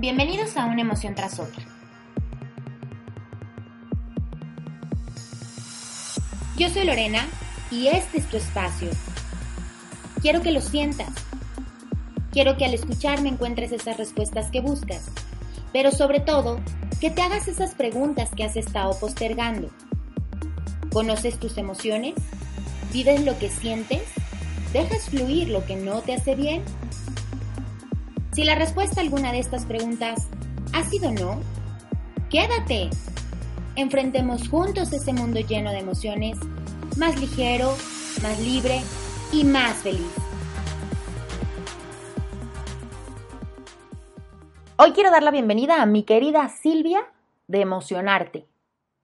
Bienvenidos a una emoción tras otra. Yo soy Lorena y este es tu espacio. Quiero que lo sientas. Quiero que al escucharme encuentres esas respuestas que buscas, pero sobre todo, que te hagas esas preguntas que has estado postergando. ¿Conoces tus emociones? ¿Vives lo que sientes? ¿Dejas fluir lo que no te hace bien? Si la respuesta a alguna de estas preguntas ha sido no, quédate. Enfrentemos juntos ese mundo lleno de emociones, más ligero, más libre y más feliz. Hoy quiero dar la bienvenida a mi querida Silvia de Emocionarte.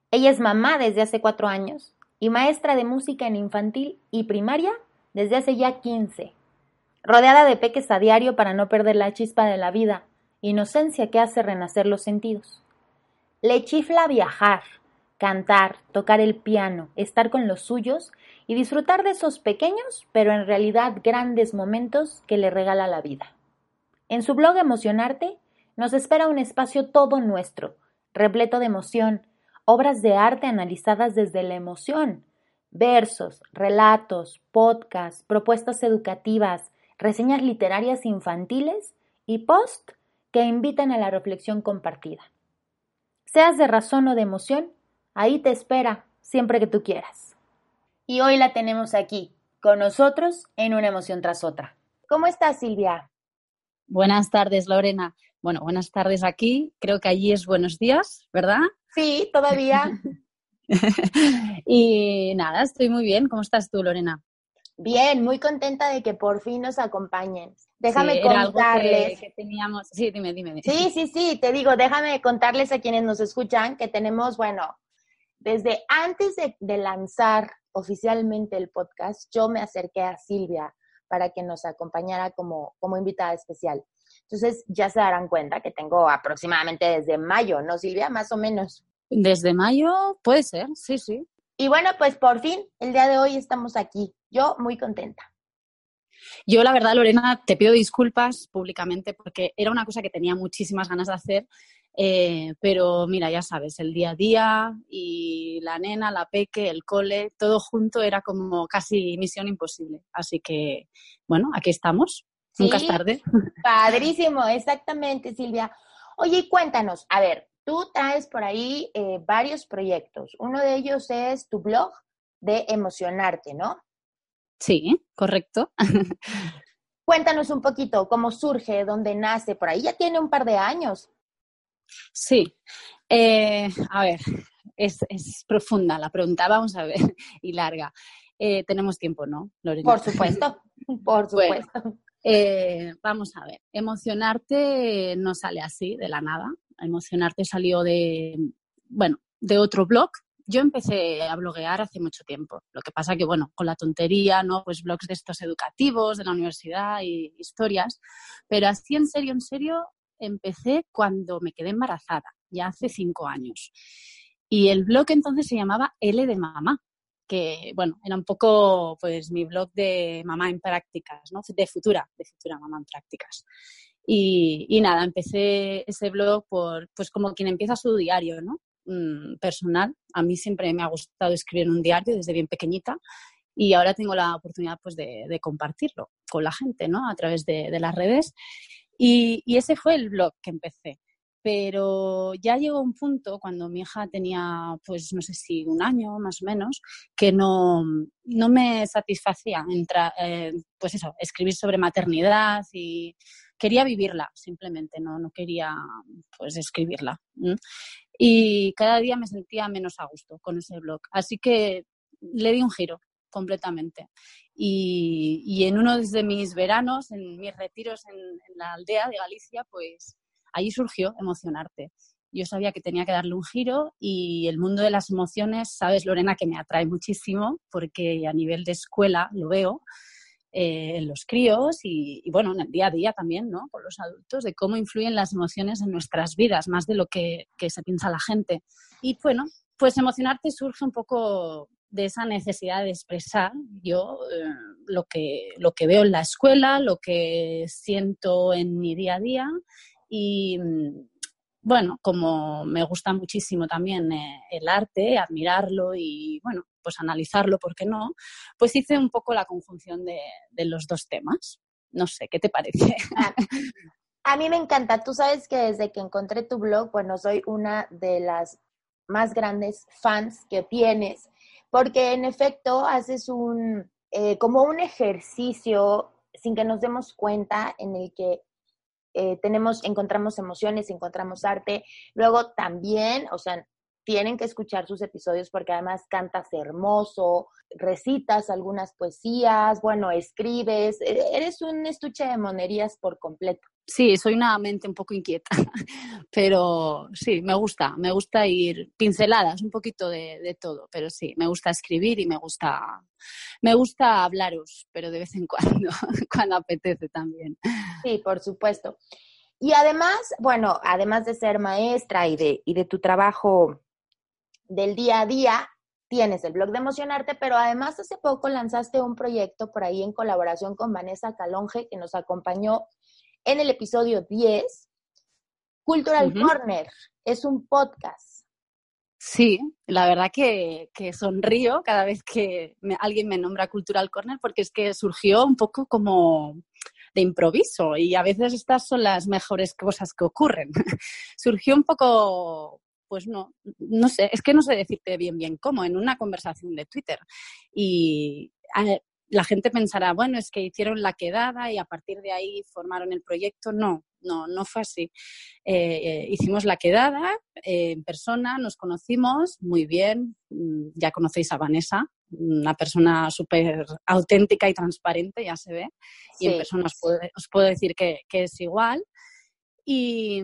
Ella es mamá desde hace cuatro años y maestra de música en infantil y primaria desde hace ya 15. Rodeada de peques a diario para no perder la chispa de la vida, inocencia que hace renacer los sentidos. Le chifla viajar, cantar, tocar el piano, estar con los suyos y disfrutar de esos pequeños, pero en realidad grandes momentos que le regala la vida. En su blog Emocionarte nos espera un espacio todo nuestro, repleto de emoción, obras de arte analizadas desde la emoción, versos, relatos, podcasts, propuestas educativas, reseñas literarias infantiles y post que invitan a la reflexión compartida. Seas de razón o de emoción, ahí te espera siempre que tú quieras. Y hoy la tenemos aquí, con nosotros en una emoción tras otra. ¿Cómo estás, Silvia? Buenas tardes, Lorena. Bueno, buenas tardes aquí. Creo que allí es buenos días, ¿verdad? Sí, todavía. y nada, estoy muy bien. ¿Cómo estás tú, Lorena? Bien, muy contenta de que por fin nos acompañen. Déjame contarles. que, teníamos. Sí, dime, dime, Sí, sí, sí, te digo, déjame contarles a quienes nos escuchan que tenemos, bueno, desde antes de, de lanzar oficialmente el podcast, yo me acerqué a Silvia para que nos acompañara como, como invitada especial. Entonces ya se darán cuenta que tengo aproximadamente desde mayo, ¿no, Silvia? Más o menos. Desde mayo puede ser, sí, sí. Y bueno, pues por fin, el día de hoy estamos aquí. Yo muy contenta. Yo, la verdad, Lorena, te pido disculpas públicamente porque era una cosa que tenía muchísimas ganas de hacer, eh, pero mira, ya sabes, el día a día y la nena, la peque, el cole, todo junto era como casi misión imposible. Así que, bueno, aquí estamos. Nunca es tarde. Padrísimo, exactamente, Silvia. Oye, cuéntanos, a ver, tú traes por ahí eh, varios proyectos. Uno de ellos es tu blog de emocionarte, ¿no? Sí, correcto. Cuéntanos un poquito cómo surge, dónde nace, por ahí ya tiene un par de años. Sí, eh, a ver, es, profunda la pregunta, vamos a ver, y larga. Eh, tenemos tiempo, ¿no, Lorena? Por supuesto, por supuesto. Eh, vamos a ver, emocionarte no sale así, de la nada. Emocionarte salió de, bueno, de otro blog. Yo empecé a bloguear hace mucho tiempo. Lo que pasa que, bueno, con la tontería, ¿no? Pues blogs de estos educativos, de la universidad y historias. Pero así, en serio, en serio, empecé cuando me quedé embarazada, ya hace cinco años. Y el blog entonces se llamaba L de Mamá, que, bueno, era un poco, pues, mi blog de mamá en prácticas, ¿no? De futura, de futura mamá en prácticas. Y, nada, empecé ese blog por, pues, como quien empieza su diario, ¿no? Mm, personal. A mí siempre me ha gustado escribir un diario desde bien pequeñita y ahora tengo la oportunidad, pues, de, compartirlo con la gente, ¿no? A través de, de las redes. Y, ese fue el blog que empecé. Pero ya llegó un punto cuando mi hija tenía, pues no sé si un año más o menos, que no, no me satisfacía entrar, eh, pues eso, escribir sobre maternidad y quería vivirla simplemente, no, no quería pues escribirla. Y cada día me sentía menos a gusto con ese blog. Así que le di un giro completamente. Y, en uno de mis veranos, en mis retiros en, la aldea de Galicia, pues ahí surgió emocionarte. Yo sabía que tenía que darle un giro y el mundo de las emociones, sabes, Lorena, que me atrae muchísimo porque a nivel de escuela lo veo eh, en los críos y, bueno, en el día a día también, ¿no? Con los adultos, de cómo influyen las emociones en nuestras vidas, más de lo que, que se piensa la gente. Y bueno, pues emocionarte surge un poco de esa necesidad de expresar yo eh, lo, que, lo que veo en la escuela, lo que siento en mi día a día Y mm, bueno, como me gusta muchísimo también eh, el arte, admirarlo y bueno, pues analizarlo, ¿por qué no? Pues hice un poco la conjunción de, los dos temas. No sé, ¿qué te parece? A mí me encanta. Tú sabes que desde que encontré tu blog, bueno, soy una de las más grandes fans que tienes, porque en efecto haces un, eh, como un ejercicio sin que nos demos cuenta en el que eh, tenemos, encontramos emociones, encontramos arte. Luego también, o sea, tienen que escuchar sus episodios porque además cantas hermoso, recitas algunas poesías, bueno, escribes, e-, eres un estuche de monerías por completo. Sí, soy una mente un poco inquieta, pero sí, me gusta, me gusta ir pinceladas, un poquito de, todo, pero sí, me gusta escribir y me gusta, me gusta hablaros, pero de vez en cuando, cuando apetece también. Sí, por supuesto. Y además, bueno, además de ser maestra y de, y de tu trabajo del día a día, tienes el blog de Emocionarte, pero además hace poco lanzaste un proyecto por ahí en colaboración con Vanessa Calonge, que nos acompañó en el episodio 10, Cultural Corner. Es un podcast. Sí, la verdad que, sonrío cada vez que alguien me nombra Cultural Corner porque es que surgió un poco como de improviso y a veces estas son las mejores cosas que ocurren. surgió un poco pues no, no sé, es que no sé decirte bien bien cómo, en una conversación de Twitter. Y la gente pensará, bueno, es que hicieron la quedada y a partir de ahí formaron el proyecto. No, no, no fue así. Eh, eh, hicimos la quedada eh, en persona, nos conocimos muy bien. Mm, ya conocéis a Vanessa, una persona súper auténtica y transparente, ya se ve. Y en persona os puedo, decir que, que es igual. Y,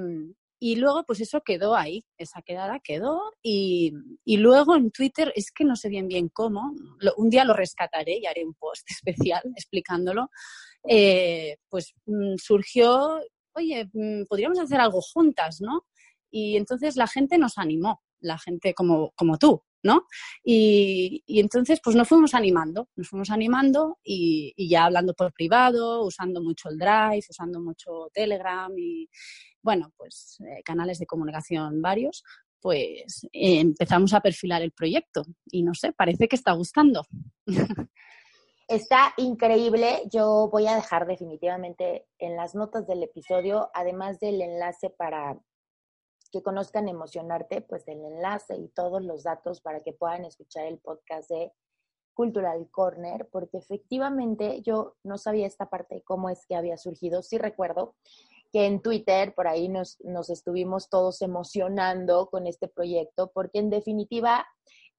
y luego, pues eso quedó ahí, esa quedada quedó. Y, luego en Twitter, es que no sé bien bien cómo, un día lo rescataré y haré un post especial explicándolo. Eh, pues mm, surgió, oye, mm, podríamos hacer algo juntas, ¿no? Y entonces la gente nos animó, la gente como, como tú, ¿no? Y, entonces, pues nos fuimos animando, nos fuimos animando y, y, ya hablando por privado, usando mucho el Drive, usando mucho Telegram y, bueno, pues eh, canales de comunicación varios, pues empezamos a perfilar el proyecto y no sé, parece que está gustando. Está increíble. Yo voy a dejar definitivamente en las notas del episodio, además del enlace para que conozcan Emocionarte, pues el enlace y todos los datos para que puedan escuchar el podcast de Cultural Corner, porque efectivamente yo no sabía esta parte cómo es que había surgido. Sí recuerdo que en Twitter por ahí nos, estuvimos todos emocionando con este proyecto, porque en definitiva,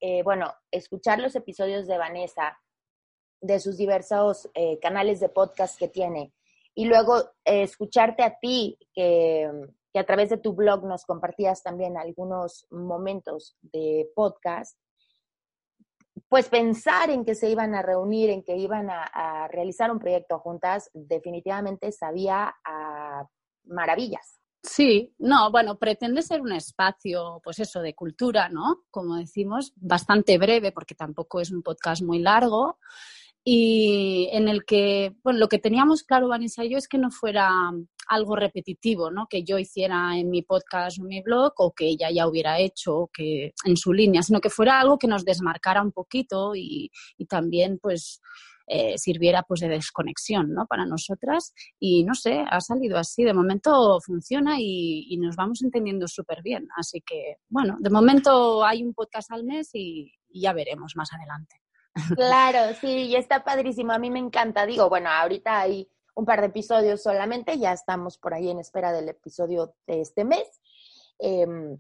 eh, bueno, escuchar los episodios de Vanessa, de sus diversos eh, canales de podcast que tiene, y luego eh, escucharte a ti, que, que a través de tu blog nos compartías también algunos momentos de podcast, pues pensar en que se iban a reunir, en que iban a, realizar un proyecto juntas, definitivamente sabía a maravillas. Sí, no, bueno, pretende ser un espacio, pues eso, de cultura, ¿no? Como decimos, bastante breve, porque tampoco es un podcast muy largo, y en el que, bueno, lo que teníamos claro, Vanessa y yo, es que no fuera algo repetitivo, ¿no? Que yo hiciera en mi podcast o en mi blog o que ella ya hubiera hecho que en su línea, sino que fuera algo que nos desmarcara un poquito y, y también, pues, eh, sirviera pues de desconexión ¿no? para nosotras y no sé, ha salido así, de momento funciona y, nos vamos entendiendo súper bien, así que bueno, de momento hay un podcast al mes y, ya veremos más adelante. Claro, sí, y está padrísimo, a mí me encanta, digo, bueno, ahorita hay un par de episodios solamente, ya estamos por ahí en espera del episodio de este mes. Em,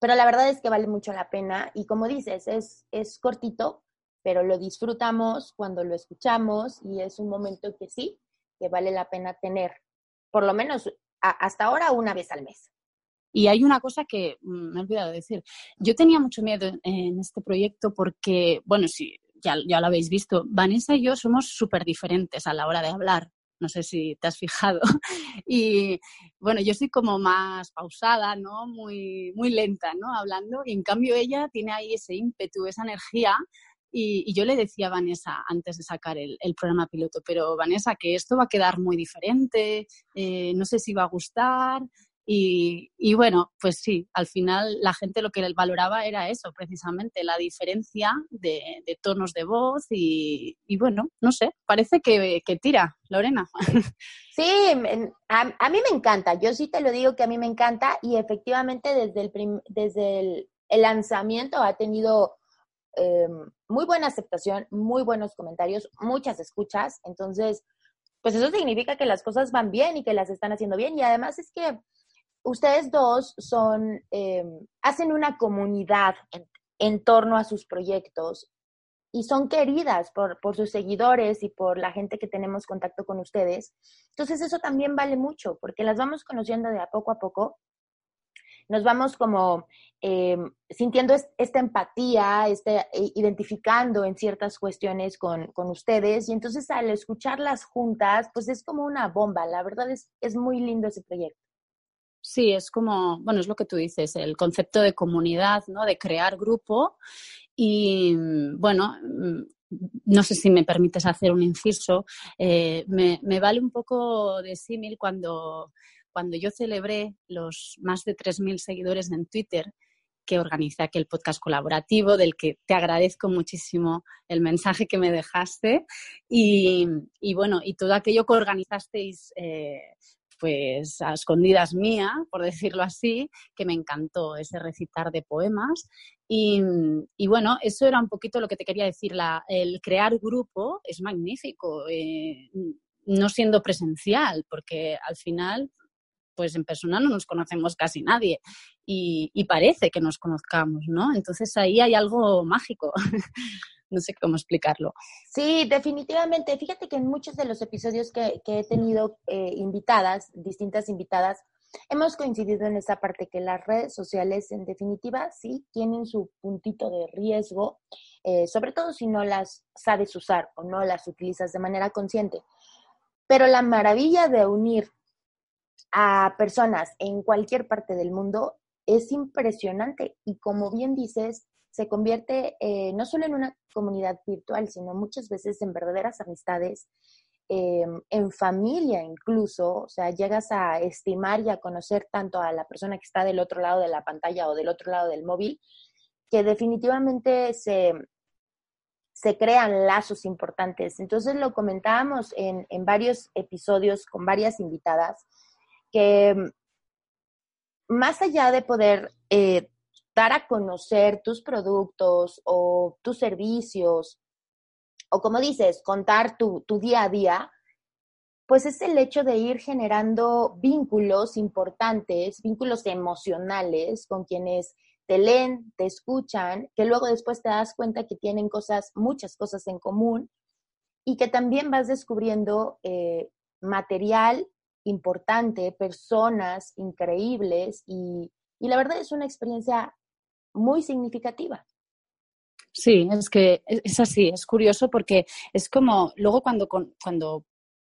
pero la verdad es que vale mucho la pena y como dices, es, es cortito, pero lo disfrutamos cuando lo escuchamos y es un momento que sí, que vale la pena tener, por lo menos hasta ahora una vez al mes. Y hay una cosa que mm, me he olvidado de decir. Yo tenía mucho miedo en este proyecto porque, bueno, sí, ya, ya lo habéis visto, Vanessa y yo somos súper diferentes a la hora de hablar. No sé si te has fijado. Y bueno, yo soy como más pausada, ¿no? Muy, muy lenta, ¿no? Hablando. Y en cambio ella tiene ahí ese ímpetu, esa energía Y, yo le decía a Vanessa antes de sacar el, programa piloto, pero Vanessa, que esto va a quedar muy diferente, eh, no sé si va a gustar, y, bueno, pues sí, al final la gente lo que valoraba era eso, precisamente, la diferencia de, tonos de voz y, bueno, no sé, parece que, tira, Lorena. Sí, a, mí me encanta, yo sí te lo digo que a mí me encanta y efectivamente desde el, desde el, lanzamiento ha tenido em, muy buena aceptación, muy buenos comentarios, muchas escuchas, entonces, pues eso significa que las cosas van bien y que las están haciendo bien y además es que ustedes dos eh, hacen una comunidad en, torno a sus proyectos y son queridas por, por, sus seguidores y por la gente que tenemos contacto con ustedes. Entonces eso también vale mucho porque las vamos conociendo de a poco a poco. Nos vamos como eh, sintiendo esta empatía, este, eh, identificando en ciertas cuestiones con, con, ustedes y entonces al escucharlas juntas, pues es como una bomba. La verdad es, es muy lindo ese proyecto. Sí, es como, bueno, es lo que tú dices, el concepto de comunidad, ¿no? De crear grupo. Y bueno, mm, no sé si me permites hacer un inciso, eh, me, vale un poco de símil cuando, cuando yo celebré los más de 3.000 seguidores en Twitter que organiza aquel podcast colaborativo, del que te agradezco muchísimo el mensaje que me dejaste. Y, bueno, y todo aquello que organizasteis eh, pues a escondidas mía, por decirlo así, que me encantó ese recitar de poemas. Y, bueno, eso era un poquito lo que te quería decir. La, el crear grupo es magnífico, eh, no siendo presencial, porque al final, pues en persona no nos conocemos casi nadie y, y parece que nos conozcamos, ¿no? Entonces ahí hay algo mágico. no sé cómo explicarlo. Sí, definitivamente. Fíjate que en muchos de los episodios que, he tenido eh, invitadas, distintas invitadas, hemos coincidido en esa parte que las redes sociales, en definitiva, sí tienen su puntito de riesgo, eh, sobre todo si no las sabes usar o no las utilizas de manera consciente. Pero la maravilla de unir a personas en cualquier parte del mundo es impresionante y como bien dices, se convierte eh, no solo en una comunidad virtual, sino muchas veces en verdaderas amistades, em, en familia incluso, o sea, llegas a estimar y a conocer tanto a la persona que está del otro lado de la pantalla o del otro lado del móvil, que definitivamente se, se crean lazos importantes. Entonces lo comentábamos en, en varios episodios con varias invitadas, que más allá de poder eh, a conocer tus productos o tus servicios, o como dices, contar tu, día a día, pues es el hecho de ir generando vínculos importantes, vínculos emocionales con quienes te leen, te escuchan, que luego después te das cuenta que tienen cosas, muchas cosas en común y que también vas descubriendo eh, material importante, personas increíbles y, y la verdad es una experiencia muy significativa. Sí, es que es así, es curioso porque es como luego cuando, cuando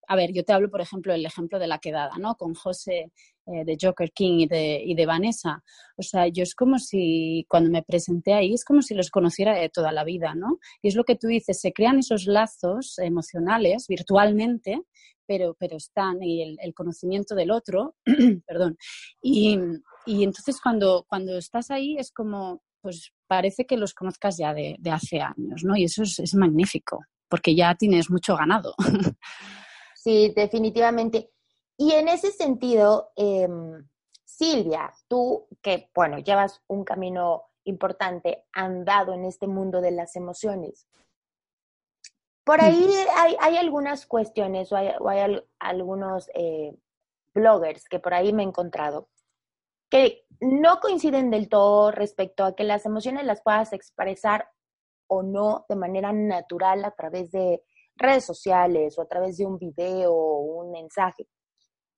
a ver, yo te hablo, por ejemplo, el ejemplo de la quedada, ¿no? Con José eh, de Joker King y de, y de Vanessa. O sea, yo es como si, cuando me presenté ahí, es como si los conociera de toda la vida, ¿no? Y es lo que tú dices, se crean esos lazos emocionales virtualmente, pero, pero están, y el, el conocimiento del otro, perdón. Y, y entonces cuando, cuando estás ahí es como, pues parece que los conozcas ya de, hace años, ¿no? Y eso es, magnífico, porque ya tienes mucho ganado. Sí, definitivamente. Y en ese sentido, em, Silvia, tú que, bueno, llevas un camino importante andado en este mundo de las emociones. Por ahí hay, algunas cuestiones o hay, algunos eh, bloggers que por ahí me he encontrado que no coinciden del todo respecto a que las emociones las puedas expresar o no de manera natural a través de redes sociales o a través de un video o un mensaje.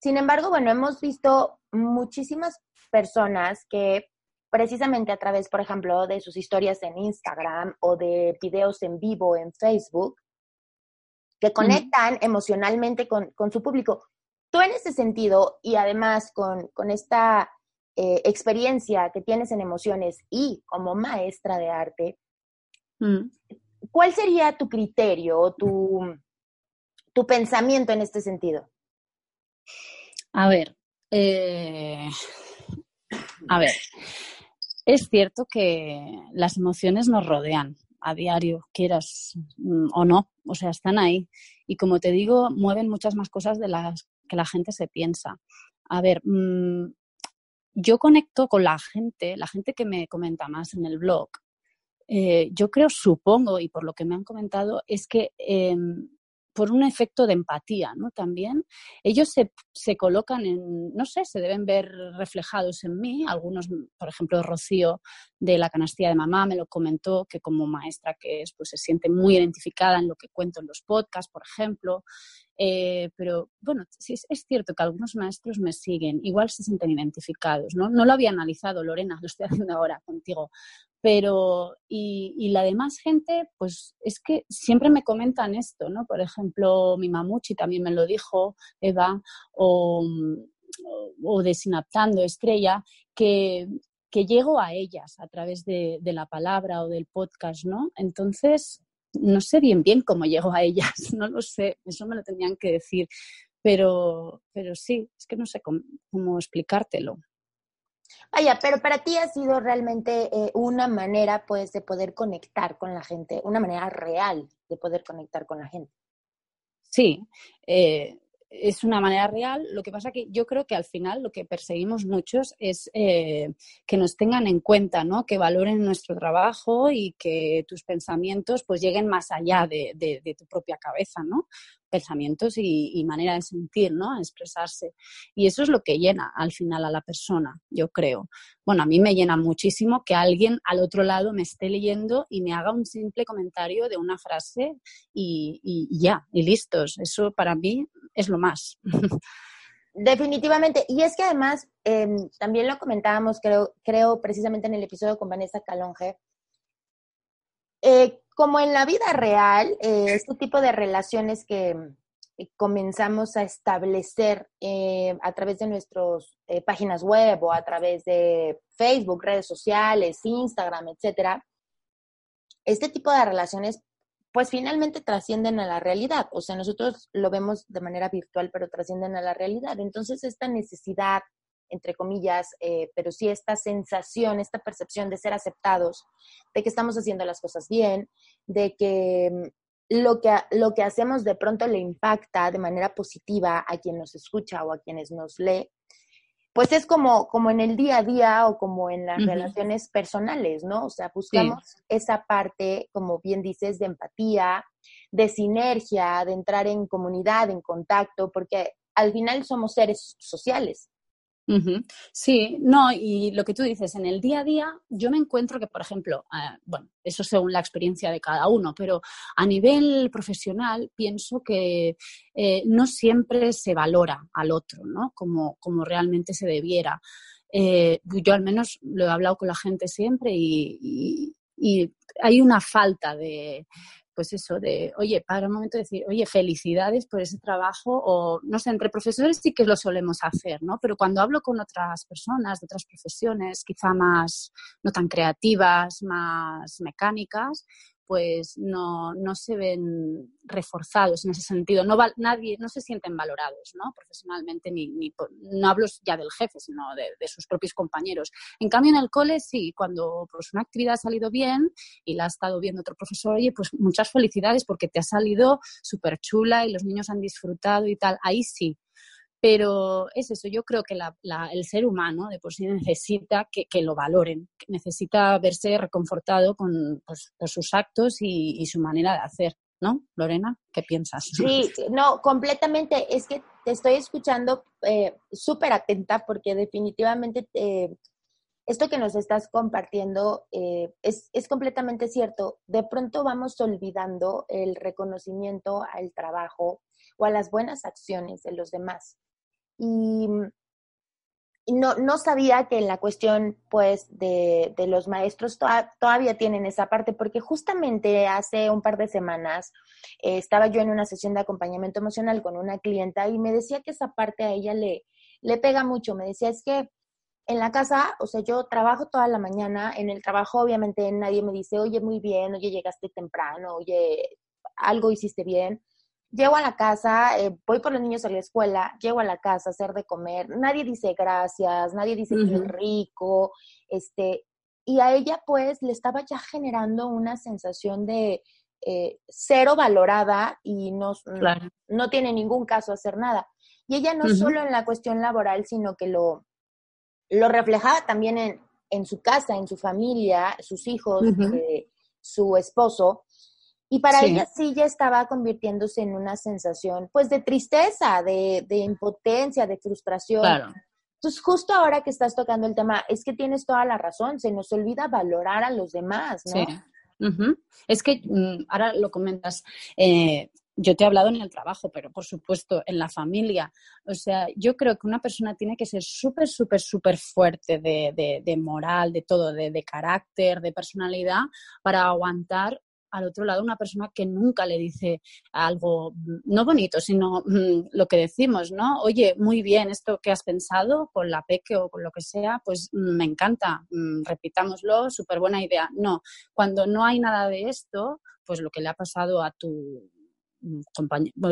Sin embargo, bueno, hemos visto muchísimas personas que precisamente a través, por ejemplo, de sus historias en Instagram o de videos en vivo en Facebook, que conectan emocionalmente con, su público. Tú en ese sentido y además con, con esta eh, experiencia que tienes en emociones y como maestra de arte, mm. ¿cuál sería tu criterio o tu, tu pensamiento en este sentido? A ver, eh, a ver, es cierto que las emociones nos rodean a diario, quieras mm, o no, o sea, están ahí. Y como te digo, mueven muchas más cosas de las que la gente se piensa. A ver, mm, yo conecto con la gente, la gente que me comenta más en el blog. Eh, yo creo, supongo, y por lo que me han comentado, es que em, por un efecto de empatía, ¿no? También ellos se, se, colocan en, no sé, se deben ver reflejados en mí. Algunos, por ejemplo, Rocío de la canastilla de mamá me lo comentó, que como maestra que es, pues se siente muy identificada en lo que cuento en los podcasts, por ejemplo. Eh, pero bueno, es cierto que algunos maestros me siguen, igual se sienten identificados, ¿no? No lo había analizado, Lorena, lo estoy haciendo ahora contigo, pero y, la demás gente, pues es que siempre me comentan esto, ¿no? Por ejemplo, mi mamuchi también me lo dijo, Eva, o, o de Sinaptando, Estrella, que, que llego a ellas a través de, de, la palabra o del podcast, ¿no? Entonces, no sé bien bien cómo llego a ellas, no lo sé, eso me lo tenían que decir, pero, pero sí, es que no sé cómo, explicártelo. Vaya, pero para ti ha sido realmente eh, una manera, pues, de poder conectar con la gente, una manera real de poder conectar con la gente. Sí, eh, es una manera real. Lo que pasa que yo creo que al final lo que perseguimos muchos es eh, que nos tengan en cuenta, ¿no? Que valoren nuestro trabajo y que tus pensamientos pues lleguen más allá de, tu propia cabeza, ¿no? pensamientos y, manera de sentir, ¿no? Expresarse. Y eso es lo que llena al final a la persona, yo creo. Bueno, a mí me llena muchísimo que alguien al otro lado me esté leyendo y me haga un simple comentario de una frase y, ya, y listos. Eso para mí es lo más. Definitivamente. Y es que además, em, también lo comentábamos, creo, creo, precisamente en el episodio con Vanessa Calonge, eh, como en la vida real, eh, este tipo de relaciones que eh, comenzamos a establecer a través de nuestras páginas web o a través de Facebook, redes sociales, Instagram, etcétera, este tipo de relaciones pues finalmente trascienden a la realidad. O sea, nosotros lo vemos de manera virtual, pero trascienden a la realidad. Entonces, esta necesidad entre comillas, eh, pero sí esta sensación, esta percepción de ser aceptados, de que estamos haciendo las cosas bien, de que mm, lo que, lo que hacemos de pronto le impacta de manera positiva a quien nos escucha o a quienes nos lee, pues es como, como en el día a día o como en las relaciones personales, ¿no? O sea, buscamos esa parte, como bien dices, de empatía, de sinergia, de entrar en comunidad, en contacto, porque al final somos seres sociales. Sí, no, y lo que tú dices, en el día a día yo me encuentro que, por ejemplo, ah, bueno, eso según la experiencia de cada uno, pero a nivel profesional pienso que eh, no siempre se valora al otro, ¿no? Como, como realmente se debiera. Eh, yo al menos lo he hablado con la gente siempre y hay una falta de, pues eso, de, oye, para un momento decir, oye, felicidades por ese trabajo, o no sé, entre profesores sí que lo solemos hacer, ¿no? Pero cuando hablo con otras personas de otras profesiones, quizá más, no tan creativas, más mecánicas, pues no, no se ven reforzados en ese sentido. No, nadie, no se sienten valorados ¿no? profesionalmente, ni, ni no hablo ya del jefe, sino de, de, sus propios compañeros. En cambio, en el cole sí, cuando pues, una actividad ha salido bien y la ha estado viendo otro profesor, oye, pues muchas felicidades porque te ha salido súper chula y los niños han disfrutado y tal. Ahí sí, pero es eso, yo creo que el ser humano de por sí necesita que, lo valoren, necesita verse reconfortado con pues, sus actos y, su manera de hacer. ¿No, Lorena? ¿Qué piensas? Sí, no, completamente. Es que te estoy escuchando eh, súper atenta porque definitivamente eh, esto que nos estás compartiendo eh, es, es, completamente cierto. De pronto vamos olvidando el reconocimiento al trabajo o a las buenas acciones de los demás y, no, no, sabía que en la cuestión, pues, de, de los maestros todavía tienen esa parte, porque justamente hace un par de semanas eh, estaba yo en una sesión de acompañamiento emocional con una clienta y me decía que esa parte a ella le, le pega mucho. Me decía, es que en la casa, o sea, yo trabajo toda la mañana, en el trabajo obviamente nadie me dice, oye, muy bien, oye, llegaste temprano, oye, algo hiciste bien. Llego a la casa, eh, voy por los niños a la escuela, llego a la casa a hacer de comer, nadie dice gracias, nadie dice que es rico, este, y a ella pues le estaba ya generando una sensación de eh, cero valorada y no, no tiene ningún caso hacer nada. Y ella no solo en la cuestión laboral, sino que lo, lo reflejaba también en, en su casa, en su familia, sus hijos, eh, su esposo. Y para ella sí ya estaba convirtiéndose en una sensación, pues, de tristeza, de, de impotencia, de frustración. Entonces, justo ahora que estás tocando el tema, es que tienes toda la razón, se nos olvida valorar a los demás, ¿no? Sí. Es que mm, ahora lo comentas, eh, yo te he hablado en el trabajo, pero por supuesto en la familia. O sea, yo creo que una persona tiene que ser súper, súper, súper fuerte de, de, moral, de todo, de, de, carácter, de personalidad, para aguantar al otro lado una persona que nunca le dice algo, no bonito, sino mm, lo que decimos, ¿no? Oye, muy bien, esto que has pensado con la peque o con lo que sea, pues mm, me encanta, mm, repitámoslo, súper buena idea. No, cuando no hay nada de esto, pues lo que le ha pasado a tu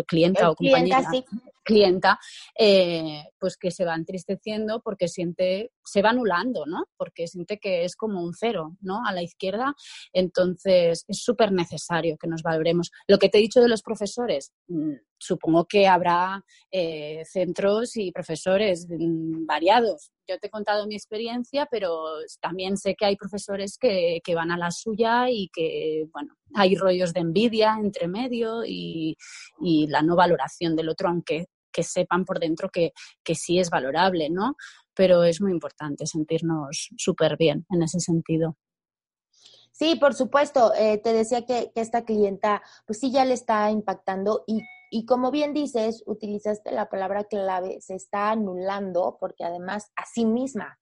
clienta o compañera, clienta, eh, pues que se va entristeciendo porque siente, se va anulando, ¿no? Porque siente que es como un cero, ¿no? A la izquierda. Entonces, es súper necesario que nos valoremos. Lo que te he dicho de los profesores, mm, supongo que habrá eh, centros y profesores mm, variados. Yo te he contado mi experiencia, pero también sé que hay profesores que, que, van a la suya y que, bueno, hay rollos de envidia entre medio y, y la no valoración del otro, aunque que sepan por dentro que, que sí es valorable, ¿no? Pero es muy importante sentirnos súper bien en ese sentido. Sí, por supuesto. Eh, te decía que, que, esta clienta, pues sí, ya le está impactando y y como bien dices, utilizaste la palabra clave, se está anulando porque además a sí misma,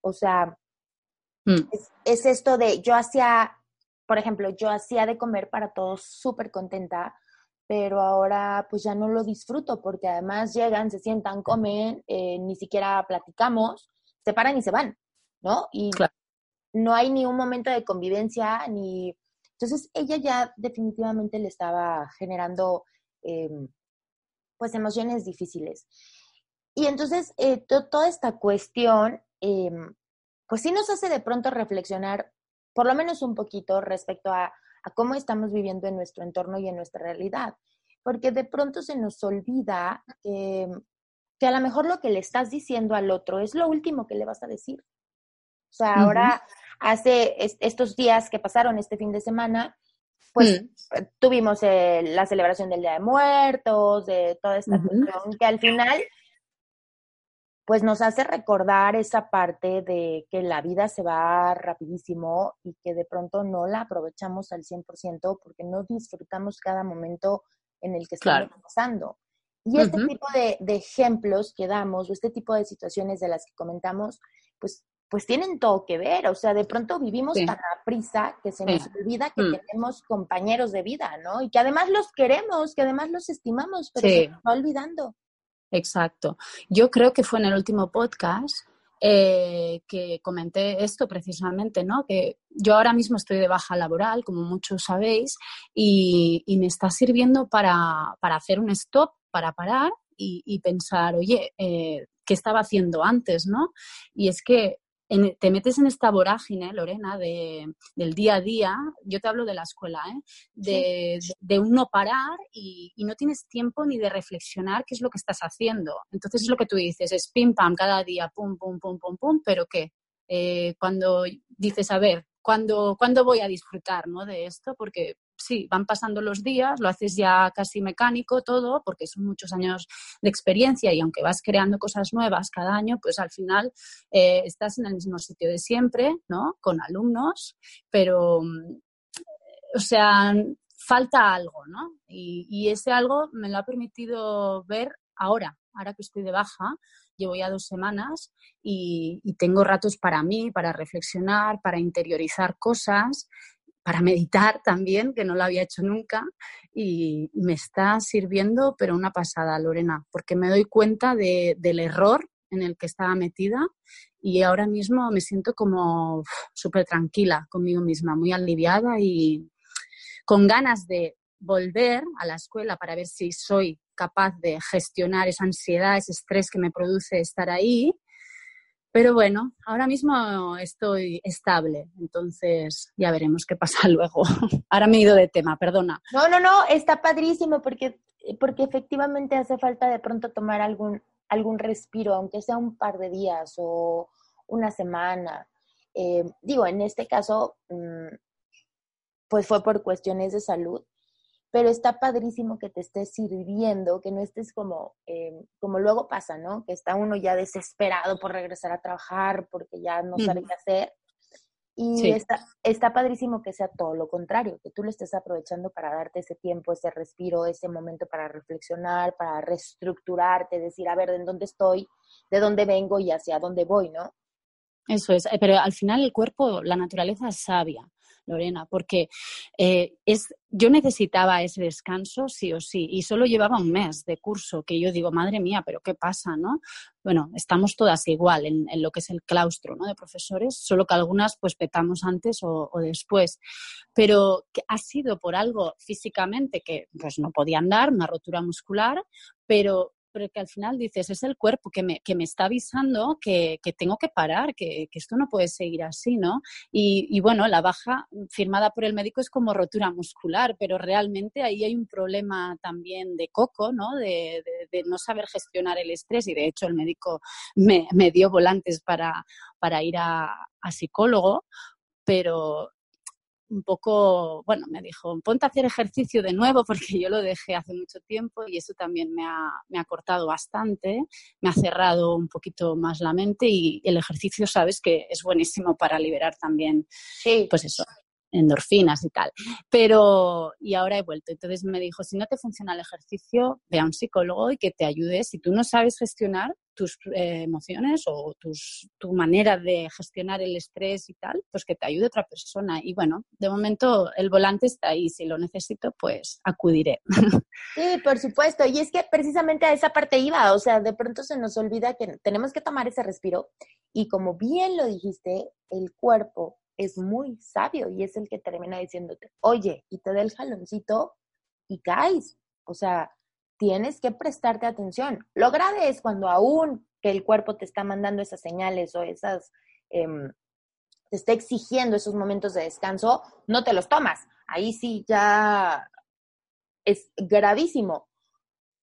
o sea, mm. es, esto de yo hacía, por ejemplo, yo hacía de comer para todos súper contenta, pero ahora pues ya no lo disfruto porque además llegan, se sientan, comen, eh, ni siquiera platicamos, se paran y se van, ¿no? Y no hay ni un momento de convivencia, ni... Entonces ella ya definitivamente le estaba generando Em, pues emociones difíciles. Y entonces eh, toda esta cuestión, em, pues sí nos hace de pronto reflexionar, por lo menos un poquito, respecto a, cómo estamos viviendo en nuestro entorno y en nuestra realidad. Porque de pronto se nos olvida que, que a lo mejor lo que le estás diciendo al otro es lo último que le vas a decir. O sea, ahora, hace estos días que pasaron este fin de semana, pues mm. tuvimos eh, la celebración del Día de Muertos, de toda esta cuestión, que al final, pues nos hace recordar esa parte de que la vida se va rapidísimo y que de pronto no la aprovechamos al 100% porque no disfrutamos cada momento en el que estamos pasando. Y este tipo de, de, ejemplos que damos o este tipo de situaciones de las que comentamos, pues pues tienen todo que ver. O sea, de pronto vivimos tan a prisa que se nos olvida que mm. tenemos compañeros de vida, ¿no? Y que además los queremos, que además los estimamos, pero se nos va olvidando. Exacto. Yo creo que fue en el último podcast eh, que comenté esto precisamente, ¿no? Que yo ahora mismo estoy de baja laboral, como muchos sabéis, y, me está sirviendo para, hacer un stop, para parar y, pensar, oye, eh, ¿qué estaba haciendo antes, no? Y es que te metes en esta vorágine, Lorena, de, del día a día, yo te hablo de la escuela, ¿eh? de, de, un no parar y, y, no tienes tiempo ni de reflexionar qué es lo que estás haciendo. Entonces es lo que tú dices, es pim pam cada día, pum, pum, pum, pum, pum, pero ¿qué? Eh, cuando dices, a ver, ¿cuándo, ¿cuándo voy a disfrutar ¿no? de esto? Porque sí, van pasando los días, lo haces ya casi mecánico todo, porque son muchos años de experiencia y aunque vas creando cosas nuevas cada año, pues al final eh, estás en el mismo sitio de siempre, ¿no? Con alumnos, pero, o sea, falta algo, ¿no? Y, ese algo me lo ha permitido ver ahora, ahora que estoy de baja, llevo ya dos semanas y, tengo ratos para mí, para reflexionar, para interiorizar cosas para meditar también, que no lo había hecho nunca, y, me está sirviendo, pero una pasada, Lorena, porque me doy cuenta de, del error en el que estaba metida y ahora mismo me siento como súper tranquila conmigo misma, muy aliviada y con ganas de volver a la escuela para ver si soy capaz de gestionar esa ansiedad, ese estrés que me produce estar ahí. Pero bueno, ahora mismo estoy estable, entonces ya veremos qué pasa luego. Ahora me he ido de tema, perdona. No, no, no, está padrísimo porque, porque efectivamente hace falta de pronto tomar algún, algún respiro, aunque sea un par de días o una semana. Eh, digo, en este caso, mm, pues fue por cuestiones de salud, pero está padrísimo que te estés sirviendo, que no estés como, eh, como luego pasa, ¿no? Que está uno ya desesperado por regresar a trabajar porque ya no sabe qué hacer. Y está, está padrísimo que sea todo lo contrario, que tú lo estés aprovechando para darte ese tiempo, ese respiro, ese momento para reflexionar, para reestructurarte, decir, a ver, ¿de dónde estoy? ¿De dónde vengo y hacia dónde voy, no? Eso es, eh, pero al final el cuerpo, la naturaleza es sabia. Lorena, porque eh, es, yo necesitaba ese descanso sí o sí, y solo llevaba un mes de curso, que yo digo, madre mía, pero ¿qué pasa, no? Bueno, estamos todas igual en, lo que es el claustro ¿no? de profesores, solo que algunas pues petamos antes o, después, pero ha sido por algo físicamente que pues no podía andar, una rotura muscular, pero pero que al final dices, es el cuerpo que me, que me está avisando que, que tengo que parar, que, que, esto no puede seguir así, ¿no? Y, y, bueno, la baja firmada por el médico es como rotura muscular, pero realmente ahí hay un problema también de coco, ¿no? De, de, de no saber gestionar el estrés y de hecho el médico me, me dio volantes para, para ir a, a psicólogo, pero un poco, bueno, me dijo, ponte a hacer ejercicio de nuevo porque yo lo dejé hace mucho tiempo y eso también me ha, me ha cortado bastante, me ha cerrado un poquito más la mente y el ejercicio, sabes que es buenísimo para liberar también, sí. pues eso, endorfinas y tal. Pero, y ahora he vuelto. Entonces me dijo, si no te funciona el ejercicio, ve a un psicólogo y que te ayude. Si tú no sabes gestionar tus eh, emociones o tus, tu manera de gestionar el estrés y tal, pues que te ayude otra persona. Y bueno, de momento el volante está ahí. Si lo necesito, pues acudiré. Sí, por supuesto. Y es que precisamente a esa parte iba. O sea, de pronto se nos olvida que tenemos que tomar ese respiro. Y como bien lo dijiste, el cuerpo es muy sabio y es el que termina diciéndote, oye, y te da el jaloncito y caes. O sea, tienes que prestarte atención. Lo grave es cuando aún el cuerpo te está mandando esas señales o esas, eh, te está exigiendo esos momentos de descanso, no te los tomas. Ahí sí ya es gravísimo.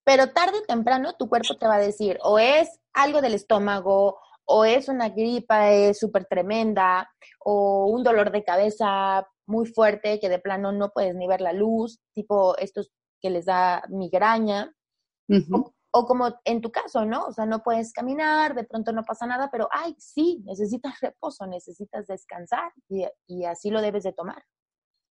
Pero tarde o temprano tu cuerpo te va a decir, o es algo del estómago, o es una gripa súper tremenda, o un dolor de cabeza muy fuerte que de plano no puedes ni ver la luz, tipo estos que les da migraña, o, o, como en tu caso, ¿no? O sea, no puedes caminar, de pronto no pasa nada, pero, ay, sí, necesitas reposo, necesitas descansar y, y así lo debes de tomar.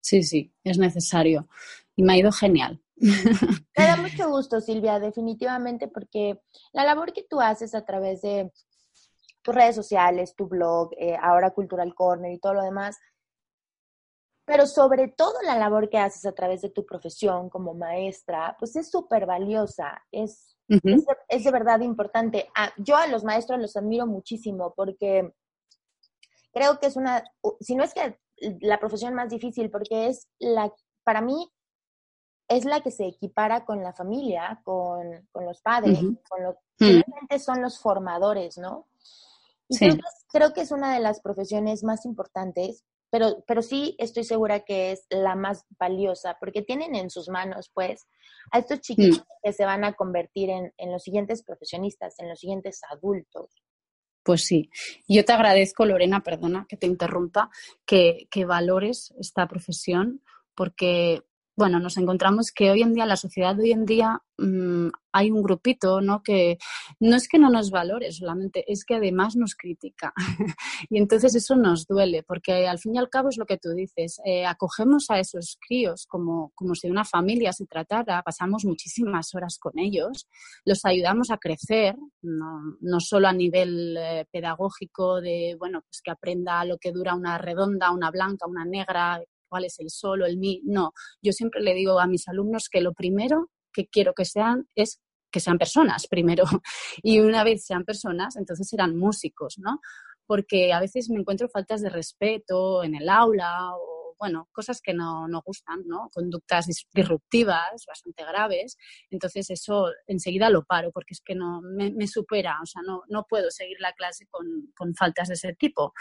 Sí, sí, es necesario. Y me ha ido genial. Me da mucho gusto, Silvia, definitivamente, porque la labor que tú haces a través de tus redes sociales, tu blog, eh, ahora Cultural Corner y todo lo demás, pero sobre todo la labor que haces a través de tu profesión como maestra, pues es súper valiosa, es, uh -huh. es, de, es, de, verdad importante. Ah, yo a los maestros los admiro muchísimo porque creo que es una, si no es que la profesión más difícil, porque es la, para mí, es la que se equipara con la familia, con, con los padres, uh -huh. con los, finalmente son los formadores, ¿no? Y sí. creo, que, creo, que, es una de las profesiones más importantes, pero, pero sí estoy segura que es la más valiosa, porque tienen en sus manos, pues, a estos chiquitos mm. que se van a convertir en, en, los siguientes profesionistas, en los siguientes adultos. Pues sí. Yo te agradezco, Lorena, perdona que te interrumpa, que, que valores esta profesión, porque bueno, nos encontramos que hoy en día, la sociedad de hoy en día, mmm, hay un grupito, ¿no? Que no es que no nos valore solamente, es que además nos critica. y entonces eso nos duele, porque al fin y al cabo es lo que tú dices, eh, acogemos a esos críos como, como si de una familia se tratara, pasamos muchísimas horas con ellos, los ayudamos a crecer, no, no solo a nivel eh, pedagógico de, bueno, pues que aprenda lo que dura una redonda, una blanca, una negra, cuál es el solo, el mi. No, yo siempre le digo a mis alumnos que lo primero que quiero que sean es que sean personas primero. Y una vez sean personas, entonces serán músicos, ¿no? porque a veces me encuentro faltas de respeto en el aula o, bueno, cosas que no, no gustan, ¿no? Conductas disruptivas bastante graves. Entonces eso enseguida lo paro porque es que no me, supera, o sea, no, no puedo seguir la clase con, con faltas de ese tipo.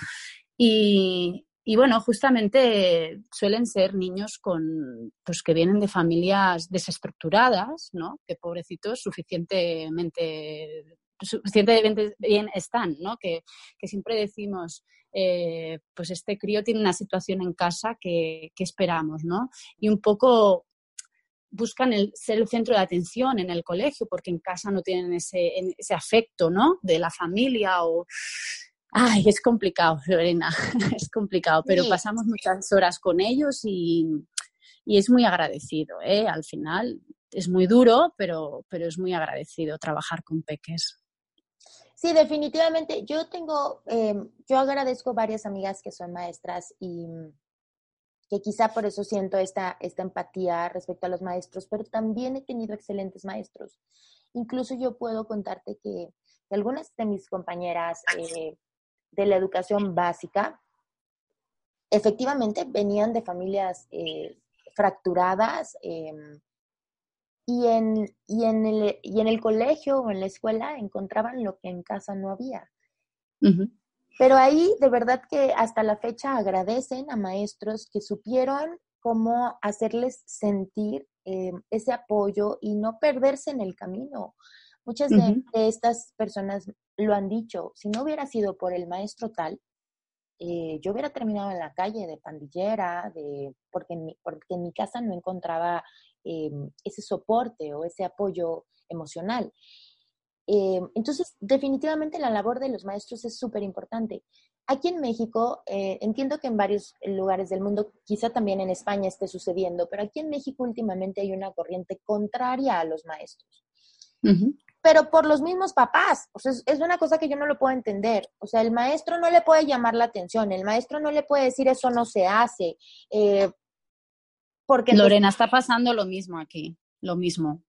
Y, y bueno, justamente suelen ser niños con, pues, que vienen de familias desestructuradas, ¿no? Que pobrecitos suficientemente, suficientemente bien están, ¿no? Que, que siempre decimos, eh, pues este crío tiene una situación en casa que, que esperamos, ¿no? Y un poco buscan el, ser el centro de atención en el colegio porque en casa no tienen ese, ese afecto, ¿no? De la familia o Ay, es complicado, Lorena, es complicado, pero pasamos muchas horas con ellos y, es muy agradecido, ¿eh? Al final es muy duro, pero, pero es muy agradecido trabajar con peques. Sí, definitivamente. Yo tengo, em, yo agradezco varias amigas que son maestras y que quizá por eso siento esta, esta empatía respecto a los maestros, pero también he tenido excelentes maestros. Incluso yo puedo contarte que, algunas de mis compañeras eh, de la educación básica, efectivamente venían de familias eh, fracturadas em, y, en, y, en el, y en el colegio o en la escuela encontraban lo que en casa no había. Pero ahí de verdad que hasta la fecha agradecen a maestros que supieron cómo hacerles sentir em, ese apoyo y no perderse en el camino. Muchas de, estas personas lo han dicho, si no hubiera sido por el maestro tal, eh, yo hubiera terminado en la calle de pandillera, de, porque, en mi, porque en mi casa no encontraba eh, ese soporte o ese apoyo emocional. Eh, entonces, definitivamente la labor de los maestros es súper importante. Aquí en México, entiendo que en varios lugares del mundo, quizá también en España esté sucediendo, pero aquí en México últimamente hay una corriente contraria a los maestros pero por los mismos papás. O sea, es, una cosa que yo no lo puedo entender. O sea, el maestro no le puede llamar la atención, el maestro no le puede decir eso no se hace. Eh, porque Lorena, está pasando lo mismo aquí, lo mismo.